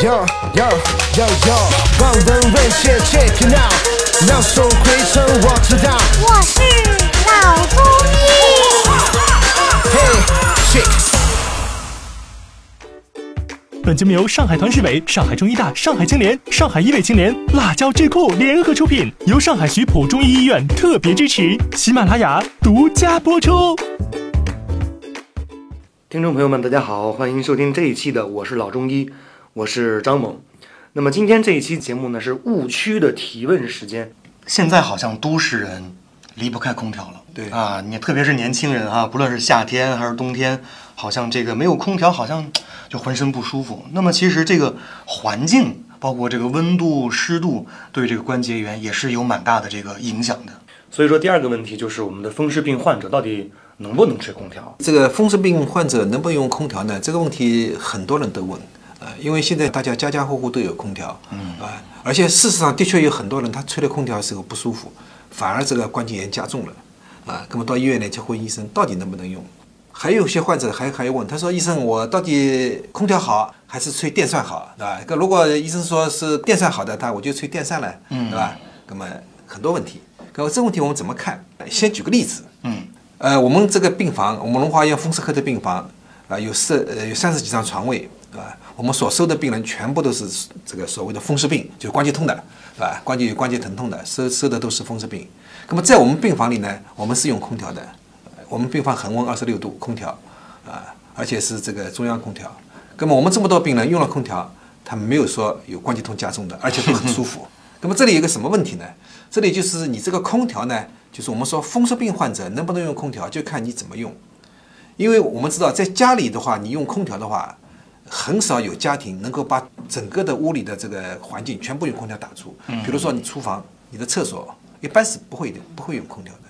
Yo yo yo yo，望闻问切 check it out，妙手回春我知道。我是老中医。本节目由上海团市委、上海中医大、上海青联、上海医卫青联、辣椒智库联合出品，由上海徐浦中医医院特别支持，喜马拉雅独家播出。听众朋友们，大家好，欢迎收听这一期的《我是老中医》，我是张猛。那么今天这一期节目呢是误区的提问时间。现在好像都市人离不开空调了，对啊，你特别是年轻人啊，不论是夏天还是冬天，好像这个没有空调，好像就浑身不舒服。那么其实这个环境，包括这个温度、湿度，对这个关节炎也是有蛮大的这个影响的。所以说，第二个问题就是我们的风湿病患者到底能不能吹空调？这个风湿病患者能不能用空调呢？这个问题很多人都问，呃，因为现在大家家家户户都有空调，嗯啊、而且事实上的确有很多人他吹了空调的时候不舒服，反而这个关节炎加重了，啊，那么到医院来去问医生到底能不能用？还有些患者还还要问，他说医生，我到底空调好还是吹电扇好，对吧？如果医生说是电扇好的，他我就吹电扇了，嗯，对吧？那么很多问题，那么这个问题我们怎么看？先举个例子，嗯，呃，我们这个病房，我们龙华医院风湿科的病房啊、有四呃有三十几张床位，对吧？我们所收的病人全部都是这个所谓的风湿病，就是关节痛的，对吧？关节有关节疼痛的，收收的都是风湿病。那么在我们病房里呢，我们是用空调的，我们病房恒温二十六度，空调啊、而且是这个中央空调。那么我们这么多病人用了空调，他没有说有关节痛加重的，而且都很舒服。那么这里有个什么问题呢？这里就是你这个空调呢，就是我们说风湿病患者能不能用空调，就看你怎么用。因为我们知道，在家里的话，你用空调的话，很少有家庭能够把整个的屋里的这个环境全部用空调打出。比如说你厨房、你的厕所，一般是不会的，不会用空调的。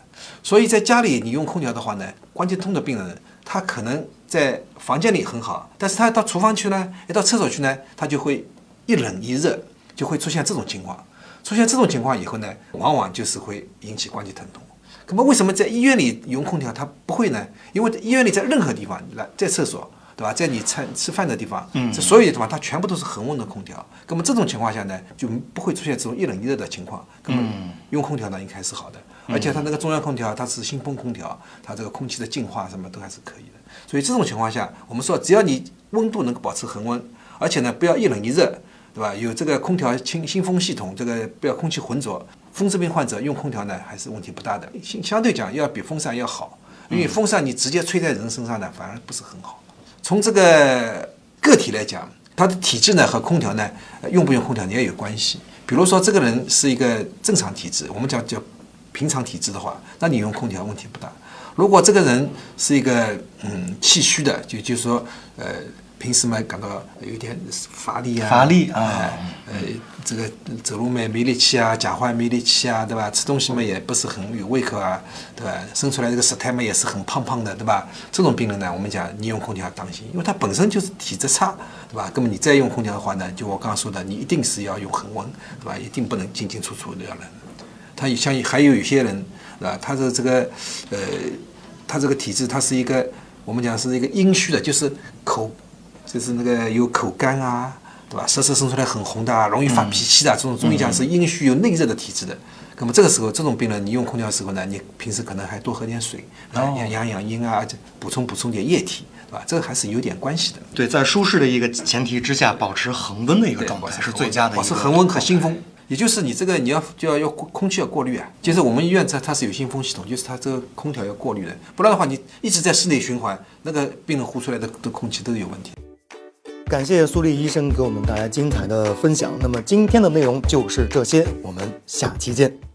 所以在家里你用空调的话呢，关节痛的病人他可能在房间里很好，但是他到厨房去呢，一到厕所去呢，他就会一冷一热，就会出现这种情况。出现这种情况以后呢，往往就是会引起关节疼痛。那么为什么在医院里用空调它不会呢？因为医院里在任何地方，来在厕所，对吧？在你餐吃饭的地方，嗯，这所有的地方它全部都是恒温的空调。那么这种情况下呢，就不会出现这种一冷一热的情况。那么用空调呢，应该是好的，而且它那个中央空调它是新风空调，它这个空气的净化什么都还是可以的。所以这种情况下，我们说只要你温度能够保持恒温，而且呢不要一冷一热，对吧？有这个空调清新风系统，这个不要空气浑浊。风湿病患者用空调呢，还是问题不大的，相相对讲要比风扇要好，因为风扇你直接吹在人身上呢，反而不是很好。从这个个体来讲，他的体质呢和空调呢，呃用不用空调也有关系。比如说这个人是一个正常体质，我们讲叫平常体质的话，那你用空调问题不大。如果这个人是一个嗯气虚的，就就是说呃平时嘛感到有点乏力啊，乏力啊哎呃这个走路嘛没力气啊，讲话没力气啊，对吧？吃东西嘛也不是很有胃口啊，对吧？生出来这个舌苔嘛也是很胖胖的，对吧？这种病人呢，我们讲你用空调要当心，因为他本身就是体质差，对吧？那么你再用空调的话呢，就我刚刚说的，你一定是要用恒温，对吧？一定不能进进出出的要冷。他像还有有些人啊，他的这个呃，他这个体质，他是一个我们讲是一个阴虚的，就是口就是那个有口干啊，对吧？舌头伸出来很红的啊，容易发脾气的，这种中医讲是阴虚有内热的体质的。那么这个时候，这种病人你用空调的时候呢，你平时可能还多喝点水，啊，养养养阴啊，补充补充点液体，对吧？这个还是有点关系的。对，在舒适的一个前提之下，保持恒温的一个状态是最佳的保持恒温和新风。也就是你这个你要就要要空空气要过滤啊，就是我们医院它它是有新风系统，就是它这个空调要过滤的，不然的话你一直在室内循环，那个病人呼出来的的空气都有问题。感谢苏丽医生给我们带来精彩的分享。那么今天的内容就是这些，我们下期见。